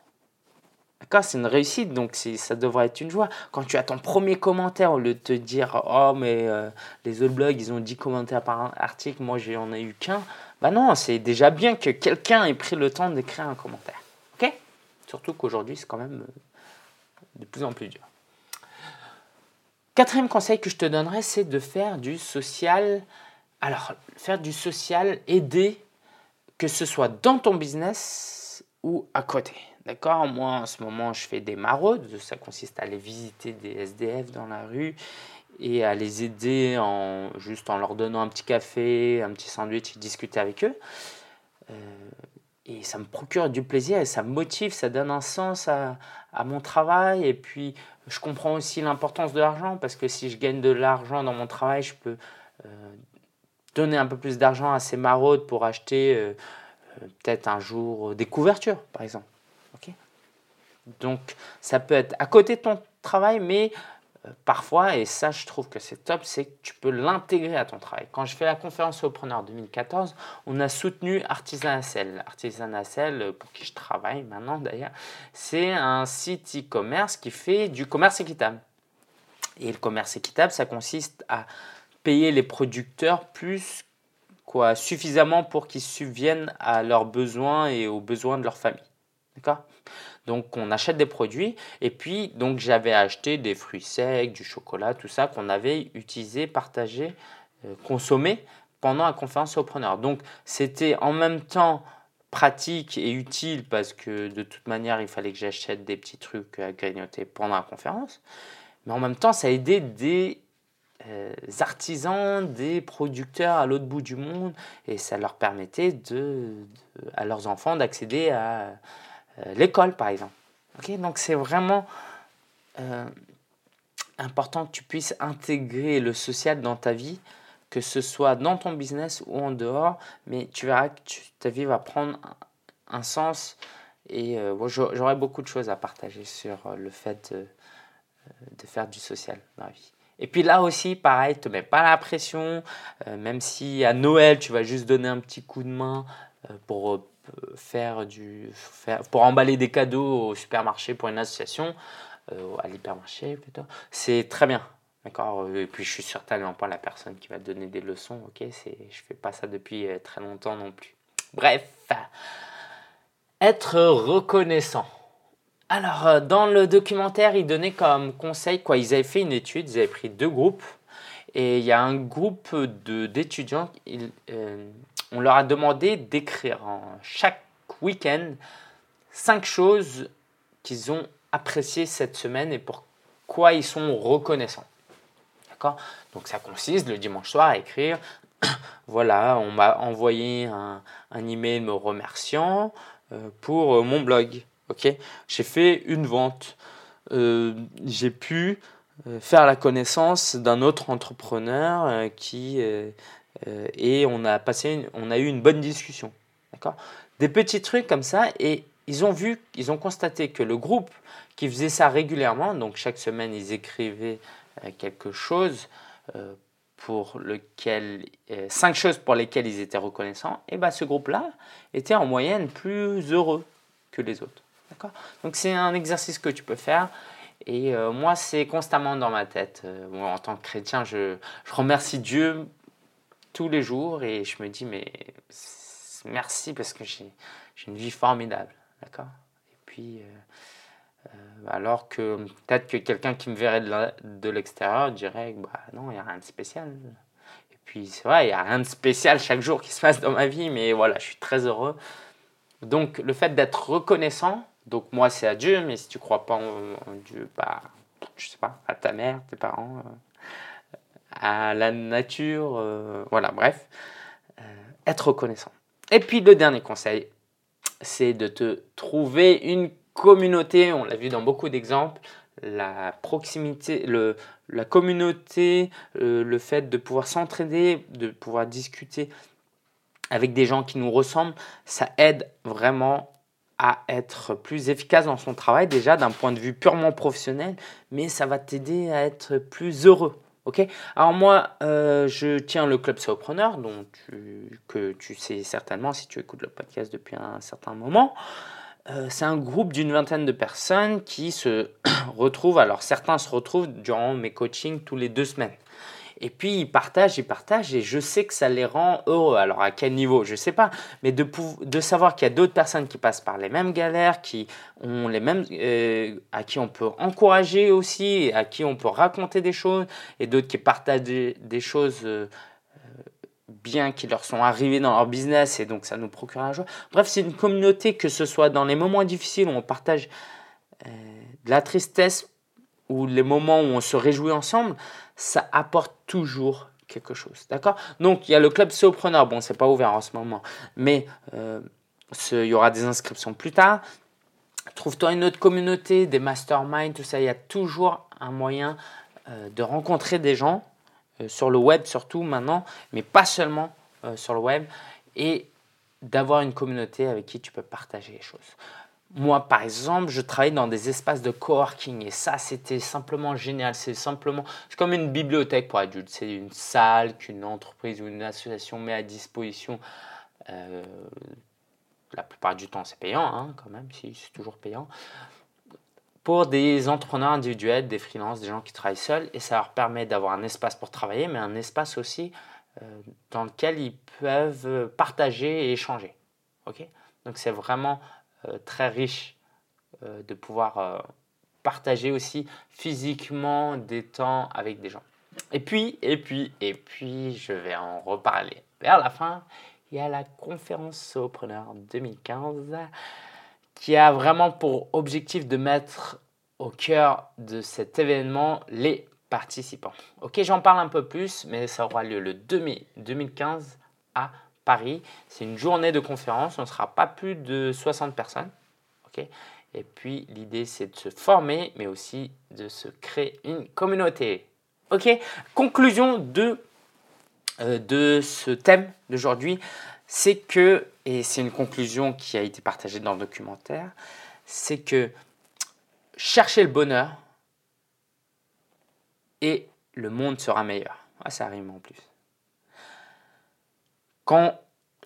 C'est une réussite, donc ça devrait être une joie. Quand tu as ton premier commentaire, au lieu de te dire Oh, mais euh, les autres blogs, ils ont 10 commentaires par article, moi j'en ai eu qu'un. Bah non, c'est déjà bien que quelqu'un ait pris le temps d'écrire un commentaire. Ok? Surtout qu'aujourd'hui, c'est quand même euh, de plus en plus dur. Quatrième conseil que je te donnerais, c'est de faire du social. Alors, faire du social, aider, que ce soit dans ton business ou à côté. D'accord Moi, en ce moment, je fais des maraudes. Ça consiste à aller visiter des SDF dans la rue et à les aider en, juste en leur donnant un petit café, un petit sandwich et discuter avec eux. Euh, et ça me procure du plaisir et ça me motive, ça donne un sens à, à mon travail. Et puis, je comprends aussi l'importance de l'argent parce que si je gagne de l'argent dans mon travail, je peux euh, donner un peu plus d'argent à ces maraudes pour acheter euh, peut-être un jour des couvertures, par exemple. Donc, ça peut être à côté de ton travail, mais euh, parfois, et ça je trouve que c'est top, c'est que tu peux l'intégrer à ton travail. Quand je fais la conférence au preneur 2014, on a soutenu Artisan Cell. Artisan Cell, euh, pour qui je travaille maintenant d'ailleurs, c'est un site e-commerce qui fait du commerce équitable. Et le commerce équitable, ça consiste à payer les producteurs plus quoi, suffisamment pour qu'ils subviennent à leurs besoins et aux besoins de leur famille. Donc on achète des produits et puis donc j'avais acheté des fruits secs, du chocolat, tout ça qu'on avait utilisé, partagé, euh, consommé pendant la conférence preneurs. Donc c'était en même temps pratique et utile parce que de toute manière il fallait que j'achète des petits trucs à grignoter pendant la conférence. Mais en même temps ça a aidé des euh, artisans, des producteurs à l'autre bout du monde et ça leur permettait de à leurs enfants d'accéder à euh, l'école, par exemple. Donc c'est vraiment euh, important que tu puisses intégrer le social dans ta vie, que ce soit dans ton business ou en dehors, mais tu verras que ta vie va prendre un, sens. Et euh, j'aurais beaucoup de choses à partager sur le fait de, de, faire du social dans la vie. Et puis là aussi, pareil, ne te mets pas la pression, même si à Noël, tu vas juste donner un petit coup de main pour faire du, faire, pour emballer des cadeaux au supermarché pour une association, euh, à l'hypermarché plutôt, c'est très bien. D'accord Et puis je suis certainement pas la personne qui va donner des leçons, ok c'est, Je fais pas ça depuis euh, très longtemps non plus. Bref, être reconnaissant. Alors, euh, dans le documentaire, ils donnaient comme conseil, quoi, ils avaient fait une étude, ils avaient pris deux groupes, et il y a un groupe d'étudiants, on leur a demandé d'écrire chaque week-end cinq choses qu'ils ont appréciées cette semaine et pour quoi ils sont reconnaissants. Donc ça consiste le dimanche soir à écrire voilà, on m'a envoyé un, email me remerciant euh, pour euh, mon blog. J'ai fait une vente. Euh, j'ai pu faire la connaissance d'un autre entrepreneur euh, et on a passé, on a eu une bonne discussion. D'accord? Des petits trucs comme ça et ils ont vu, ils ont constaté que le groupe qui faisait ça régulièrement, donc chaque semaine ils écrivaient quelque chose pour lequel, cinq choses pour lesquelles ils étaient reconnaissants, et ben ce groupe-là était en moyenne plus heureux que les autres. D'accord? Donc c'est un exercice que tu peux faire. Et euh, moi, c'est constamment dans ma tête. Euh, en tant que chrétien, je, je, remercie Dieu tous les jours et je me dis, mais merci parce que j'ai une vie formidable. D'accord? Et puis, euh, alors que peut-être que quelqu'un qui me verrait de l'extérieur dirait, bah non, il n'y a rien de spécial. Et puis, c'est vrai, il n'y a rien de spécial chaque jour qui se passe dans ma vie, mais voilà, je suis très heureux. Donc, le fait d'être reconnaissant, donc moi c'est à Dieu, mais si tu crois pas en, Dieu, bah, je sais pas, à ta mère, tes parents, euh, à la nature, euh, voilà, bref, euh, être reconnaissant. Et puis le dernier conseil, c'est de te trouver une communauté, on l'a vu dans beaucoup d'exemples, la proximité, le, la communauté, le fait de pouvoir s'entraider, de pouvoir discuter avec des gens qui nous ressemblent, ça aide vraiment à être plus efficace dans son travail déjà d'un point de vue purement professionnel, mais ça va t'aider à être plus heureux. Ok Alors moi, euh, je tiens le club Sopreneur, que tu sais certainement si tu écoutes le podcast depuis un certain moment. Euh, c'est un groupe d'une vingtaine de personnes qui se retrouvent. Alors certains se retrouvent durant mes coachings tous les deux semaines. Et puis ils partagent, ils partagent, et je sais que ça les rend heureux. Alors à quel niveau, je ne sais pas, mais de, de savoir qu'il y a d'autres personnes qui passent par les mêmes galères, qui ont les mêmes, euh, à qui on peut encourager aussi, à qui on peut raconter des choses, et d'autres qui partagent des, choses euh, euh, bien qui leur sont arrivées dans leur business, et donc ça nous procure la joie. Bref, c'est une communauté que ce soit dans les moments difficiles où on partage de la tristesse ou les moments où on se réjouit ensemble, ça apporte toujours quelque chose. D'accord? Donc, il y a le club Sopreneur. Bon, c'est pas ouvert en ce moment, mais euh, il y aura des inscriptions plus tard. Trouve-toi une autre communauté, des masterminds, tout ça. Il y a toujours un moyen euh, de rencontrer des gens euh, sur le web, surtout maintenant, mais pas seulement sur le web, et d'avoir une communauté avec qui tu peux partager les choses. Moi, par exemple, je travaille dans des espaces de coworking et ça, c'était simplement génial. C'est simplement, c'est comme une bibliothèque pour adultes. C'est une salle qu'une entreprise ou une association met à disposition. Euh, la plupart du temps, c'est payant, hein, quand même, si c'est toujours payant. Pour des entrepreneurs individuels, des freelances, des gens qui travaillent seuls, et ça leur permet d'avoir un espace pour travailler, mais un espace aussi euh, dans lequel ils peuvent partager et échanger. Ok? Donc c'est vraiment très riche euh, de pouvoir euh, partager aussi physiquement des temps avec des gens. Et puis, et puis, et puis, je vais en reparler vers la fin. Il y a la conférence Sopreneur 2015 qui a vraiment pour objectif de mettre au cœur de cet événement les participants. Ok, j'en parle un peu plus, mais ça aura lieu le 2 mai 2015 à Paris. C'est une journée de conférence, on ne sera pas plus de 60 personnes. Et puis l'idée c'est de se former, mais aussi de se créer une communauté. Ok? Conclusion de, euh, de ce thème d'aujourd'hui, c'est que, et c'est une conclusion qui a été partagée dans le documentaire, c'est que chercher le bonheur et le monde sera meilleur. Ah, ça arrive en plus. Quand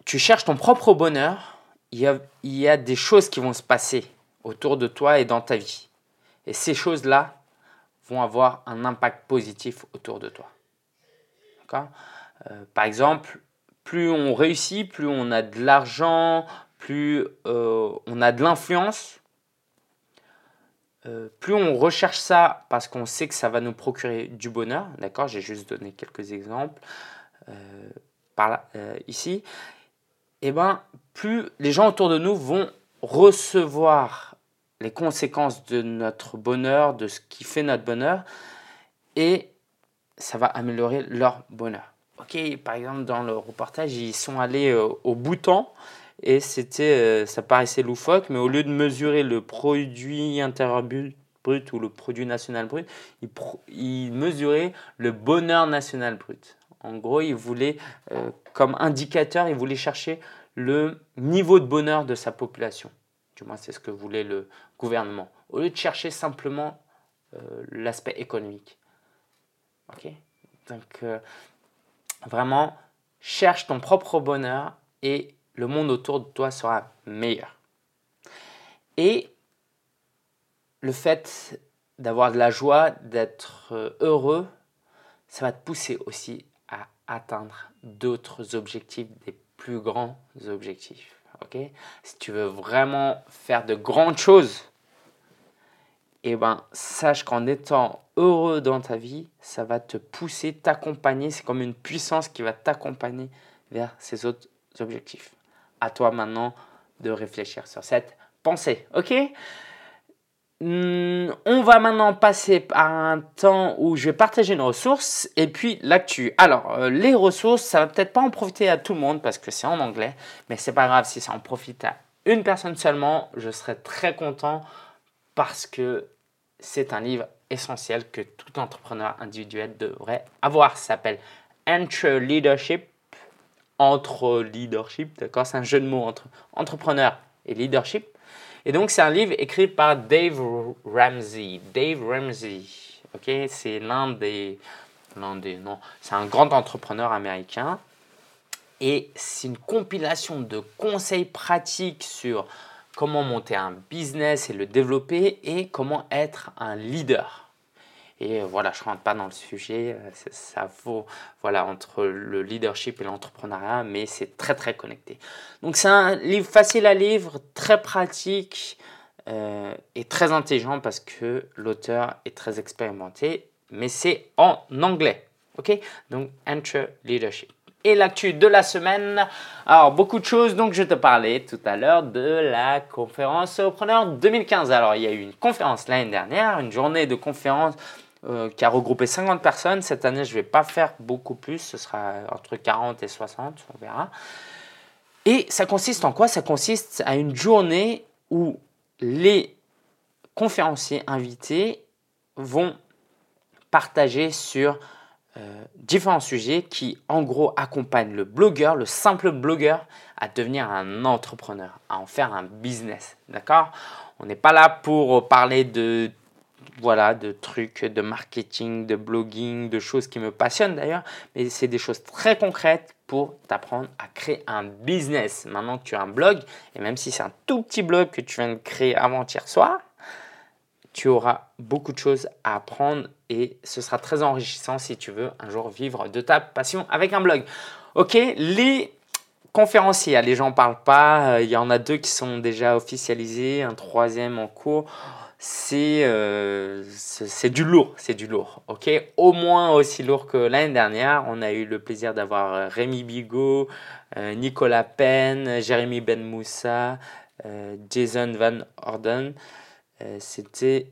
tu cherches ton propre bonheur, il y, a, des choses qui vont se passer autour de toi et dans ta vie. Et ces choses-là vont avoir un impact positif autour de toi. Euh, par exemple, plus on réussit, plus on a de l'argent, plus euh, on a de l'influence, euh, plus on recherche ça parce qu'on sait que ça va nous procurer du bonheur. D'accord? J'ai juste donné quelques exemples. Euh, ici, eh ben, plus les gens autour de nous vont recevoir les conséquences de notre bonheur, de ce qui fait notre bonheur, et ça va améliorer leur bonheur. Ok, par exemple, dans le reportage, ils sont allés euh, au Bhoutan et c'était, ça paraissait loufoque, mais au lieu de mesurer le produit intérieur brut ou le produit national brut, il, il mesurait le bonheur national brut. En gros, il voulait, comme indicateur, il voulait chercher le niveau de bonheur de sa population. Du moins, c'est ce que voulait le gouvernement. Au lieu de chercher simplement euh, l'aspect économique. Ok? Donc, euh, vraiment, cherche ton propre bonheur et le monde autour de toi sera meilleur. Et le fait d'avoir de la joie, d'être euh, heureux, ça va te pousser aussi atteindre d'autres objectifs, des plus grands objectifs. ok? Si tu veux vraiment faire de grandes choses, eh ben, sache qu'en étant heureux dans ta vie, ça va te pousser, t'accompagner. C'est comme une puissance qui va t'accompagner vers ces autres objectifs. À toi maintenant de réfléchir sur cette pensée. Ok? On va maintenant passer par un temps où je vais partager une ressource et puis l'actu. Alors, euh, les ressources, ça va peut-être pas en profiter à tout le monde parce que c'est en anglais, mais c'est pas grave si ça en profite à une personne seulement, je serai très content parce que c'est un livre essentiel que tout entrepreneur individuel devrait avoir. Ça s'appelle Entre Leadership, entre leadership, d'accord C'est un jeu de mots entre entrepreneur et leadership. Et donc, c'est un livre écrit par Dave Ramsey. Dave Ramsey, ok, c'est l'un des, des, non, c'est un grand entrepreneur américain. Et c'est une compilation de conseils pratiques sur comment monter un business et le développer et comment être un leader. Et euh, voilà, je ne rentre pas dans le sujet, euh, ça vaut voilà, entre le leadership et l'entrepreneuriat, mais c'est très très connecté. Donc c'est un livre facile à lire, très pratique euh, et très intelligent parce que l'auteur est très expérimenté, mais c'est en anglais. Ok? Donc Enter Leadership et l'actu de la semaine. Alors, beaucoup de choses. Donc, je te parlais tout à l'heure de la conférence Preneur 2015. Alors, il y a eu une conférence l'année dernière, une journée de conférence euh, qui a regroupé 50 personnes. Cette année, je ne vais pas faire beaucoup plus, ce sera entre 40 et 60, on verra. Et ça consiste en quoi? Ça consiste à une journée où les conférenciers invités vont partager sur euh, différents sujets qui, en gros, accompagnent le blogueur, le simple blogueur, à devenir un entrepreneur, à en faire un business. D'accord? On n'est pas là pour parler de voilà, de trucs de marketing, de blogging, de choses qui me passionnent d'ailleurs, mais c'est des choses très concrètes pour t'apprendre à créer un business. Maintenant que tu as un blog, et même si c'est un tout petit blog que tu viens de créer avant-hier soir, tu auras beaucoup de choses à apprendre et ce sera très enrichissant si tu veux un jour vivre de ta passion avec un blog. Ok, les conférenciers, les gens ne parlent pas, euh, il y en a deux qui sont déjà officialisés, un troisième en cours euh, c'est du lourd, c'est du lourd, ok? Au moins aussi lourd que l'année dernière. On a eu le plaisir d'avoir euh, Rémi Bigot, euh, Nicolas Penn, Jérémy Ben Moussa, Jason Van Orden. C'était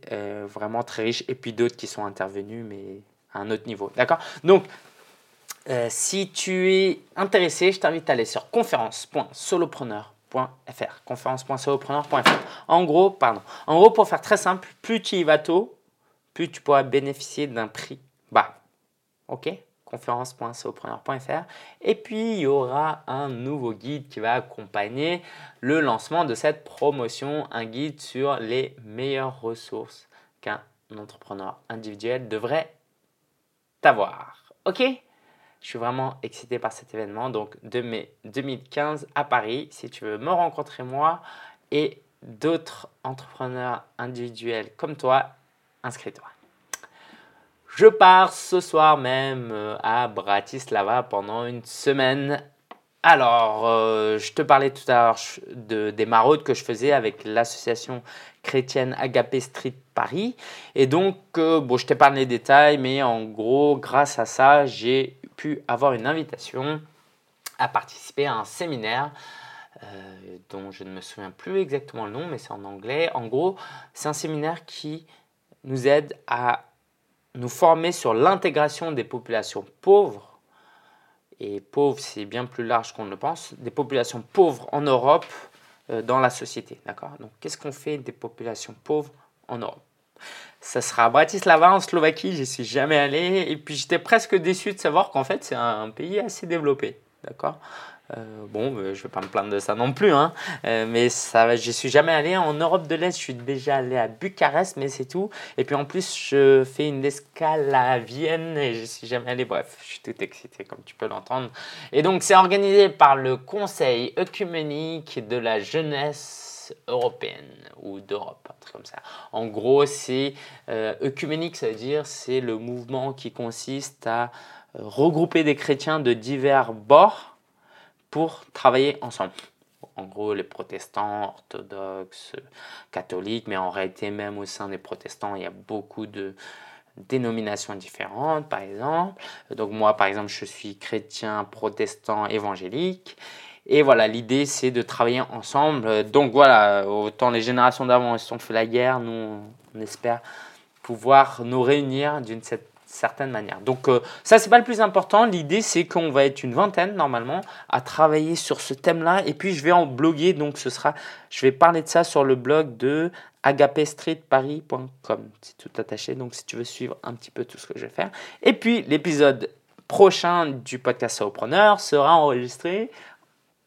vraiment très riche. Et puis d'autres qui sont intervenus, mais à un autre niveau, d'accord? Donc, si tu es intéressé, je t'invite à aller sur conférence.solopreneur.com conférence.solopreneur.fr. En gros, pardon. En gros, pour faire très simple, plus tu y vas tôt, plus tu pourras bénéficier d'un prix bas. OK? Conférence.solopreneur.fr et puis il y aura un nouveau guide qui va accompagner le lancement de cette promotion, un guide sur les meilleures ressources qu'un entrepreneur individuel devrait avoir. OK? Je suis vraiment excité par cet événement. Donc, de mai 2015 à Paris. Si tu veux me rencontrer, moi et d'autres entrepreneurs individuels comme toi, inscris-toi. Je pars ce soir même euh, à Bratislava pendant une semaine. Alors, euh, je te parlais tout à l'heure de, des maraudes que je faisais avec l'association chrétienne Agapé Street Paris. Et donc, euh, bon, je t'ai parlé des détails, mais en gros, grâce à ça, j'ai pu avoir une invitation à participer à un séminaire euh, dont je ne me souviens plus exactement le nom, mais c'est en anglais. En gros, c'est un séminaire qui nous aide à nous former sur l'intégration des populations pauvres Et pauvre, c'est bien plus large qu'on ne le pense. Des populations pauvres en Europe euh, dans la société. D'accord? Donc, qu'est-ce qu'on fait des populations pauvres en Europe? Ça sera à Bratislava en Slovaquie, j'y suis jamais allé et puis j'étais presque déçu de savoir qu'en fait c'est un pays assez développé, d'accord? Euh, bon, euh, je vais pas me plaindre de ça non plus, hein. Euh, mais ça, j'y suis jamais allé. En Europe de l'Est, je suis déjà allé à Bucarest, mais c'est tout. Et puis en plus, je fais une escale à Vienne et je suis jamais allé. Bref, je suis tout excité, comme tu peux l'entendre. Et donc, c'est organisé par le Conseil œcuménique de la jeunesse européenne ou d'Europe, un truc comme ça. En gros, c'est œcuménique, ça veut dire c'est le mouvement qui consiste à regrouper des chrétiens de divers bords pour travailler ensemble. En gros, les protestants, orthodoxes, catholiques, mais en réalité même au sein des protestants, il y a beaucoup de dénominations différentes, par exemple. Donc moi, par exemple, je suis chrétien, protestant, évangélique. Et voilà, l'idée, c'est de travailler ensemble. Donc voilà, autant les générations d'avant, elles ont fait la guerre, nous, on espère pouvoir nous réunir d'une certaine manière. Donc euh, ça, c'est pas le plus important. L'idée, c'est qu'on va être une vingtaine normalement à travailler sur ce thème-là. Et puis, je vais en bloguer. Donc, ce sera, je vais parler de ça sur le blog de agapestreetparis.com. C'est tout attaché. Donc, si tu veux suivre un petit peu tout ce que je vais faire. Et puis, l'épisode prochain du podcast Sopreneur sera enregistré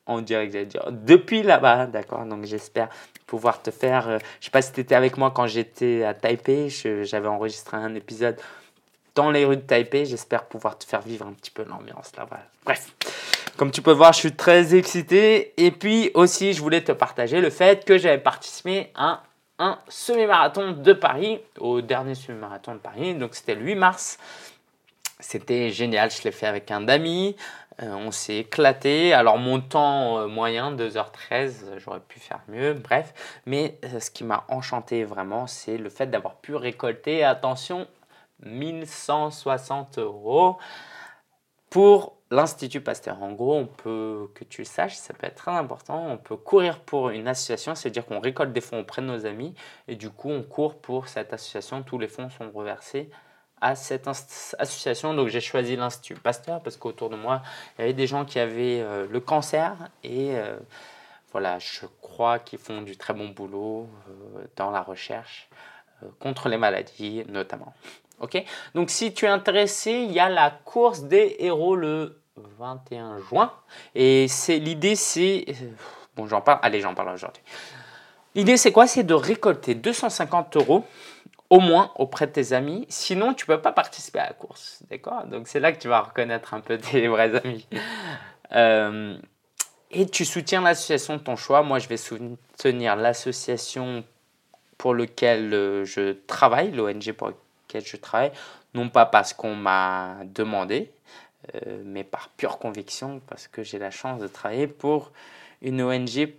en direct, dire, depuis là-bas, d'accord Donc j'espère pouvoir te faire, euh, je sais pas si tu étais avec moi quand j'étais à Taipei, j'avais enregistré un épisode dans les rues de Taipei. J'espère pouvoir te faire vivre un petit peu l'ambiance là-bas. Bref, comme tu peux voir, je suis très excité. Et puis aussi, je voulais te partager le fait que j'avais participé à un semi-marathon de Paris, au dernier semi-marathon de Paris. Donc c'était le 8 mars. C'était génial, je l'ai fait avec un ami. Euh, on s'est éclaté. Alors mon temps euh, moyen, 2h13, j'aurais pu faire mieux, bref. Mais euh, ce qui m'a enchanté vraiment, c'est le fait d'avoir pu récolter, attention, 1160 euros pour l'Institut Pasteur. En gros, on peut, que tu le saches, ça peut être très important, on peut courir pour une association, c'est-à-dire qu'on récolte des fonds auprès de nos amis et du coup, on court pour cette association. Tous les fonds sont reversés à cette association. Donc, j'ai choisi l'Institut Pasteur parce qu'autour de moi, il y avait des gens qui avaient euh, le cancer et euh, voilà, je crois qu'ils font du très bon boulot euh, dans la recherche contre les maladies notamment. Ok? Donc si tu es intéressé, il y a la course des héros le 21 juin. Et c'est l'idée, c'est... Bon, j'en parle. Allez, j'en parle aujourd'hui. L'idée, c'est quoi? C'est de récolter 250 euros au moins auprès de tes amis. Sinon, tu ne peux pas participer à la course. D'accord? Donc c'est là que tu vas reconnaître un peu tes vrais amis. Euh, et tu soutiens l'association de ton choix. Moi, je vais soutenir l'association pour laquelle euh, je travaille, l'ONG pour je travaille, non pas parce qu'on m'a demandé, euh, mais par pure conviction, parce que j'ai la chance de travailler pour une ONG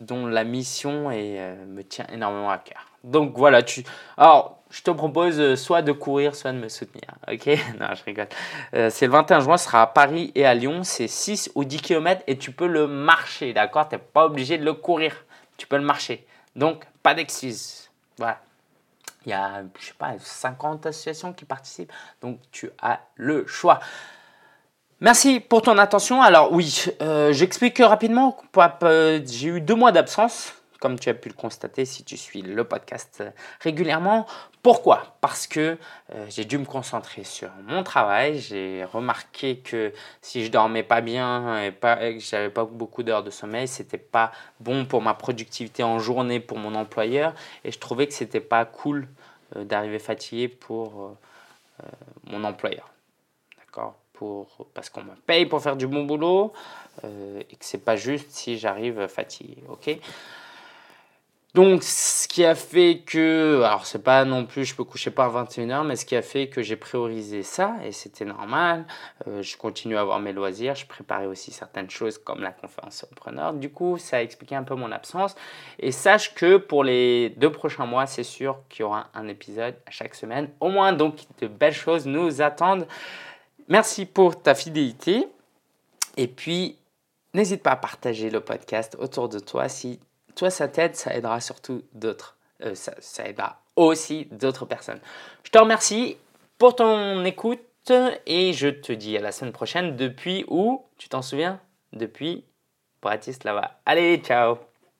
dont la mission euh, me tient énormément à cœur. Donc voilà, tu... Alors, je te propose euh, soit de courir, soit de me soutenir. Ok? Non, je rigole. c'est le 21 juin, ce sera à Paris et à Lyon. C'est 6 ou 10 km et tu peux le marcher, d'accord? Tu n'es pas obligé de le courir. Tu peux le marcher. Donc, pas d'excuses. Voilà. Il y a, je sais pas, 50 associations qui participent. Donc, tu as le choix. Merci pour ton attention. Alors oui, euh, j'explique rapidement. J'ai eu deux mois d'absence comme tu as pu le constater si tu suis le podcast régulièrement. Pourquoi? Parce que euh, j'ai dû me concentrer sur mon travail. J'ai remarqué que si je dormais pas bien et, pas, que j'avais pas beaucoup d'heures de sommeil, c'était pas bon pour ma productivité en journée pour mon employeur. Et je trouvais que c'était pas cool euh, d'arriver fatigué pour euh, mon employeur. D'accord? Parce qu'on me paye pour faire du bon boulot et que c'est pas juste si j'arrive fatigué. Ok? Donc, ce qui a fait que, alors c'est pas non plus, je peux coucher pas à 21h, mais ce qui a fait que j'ai priorisé ça, et c'était normal. Euh, je continue à avoir mes loisirs, je préparais aussi certaines choses comme la conférence preneur. Du coup, ça a expliqué un peu mon absence. Et sache que pour les deux prochains mois, c'est sûr qu'il y aura un épisode à chaque semaine. Au moins, donc, de belles choses nous attendent. Merci pour ta fidélité. Et puis, n'hésite pas à partager le podcast autour de toi si toi, ça t'aide, ça aidera surtout d'autres. Euh, ça, aidera aussi d'autres personnes. Je te remercie pour ton écoute. Et je te dis à la semaine prochaine depuis où Tu t'en souviens? Depuis Bratislava. Allez, ciao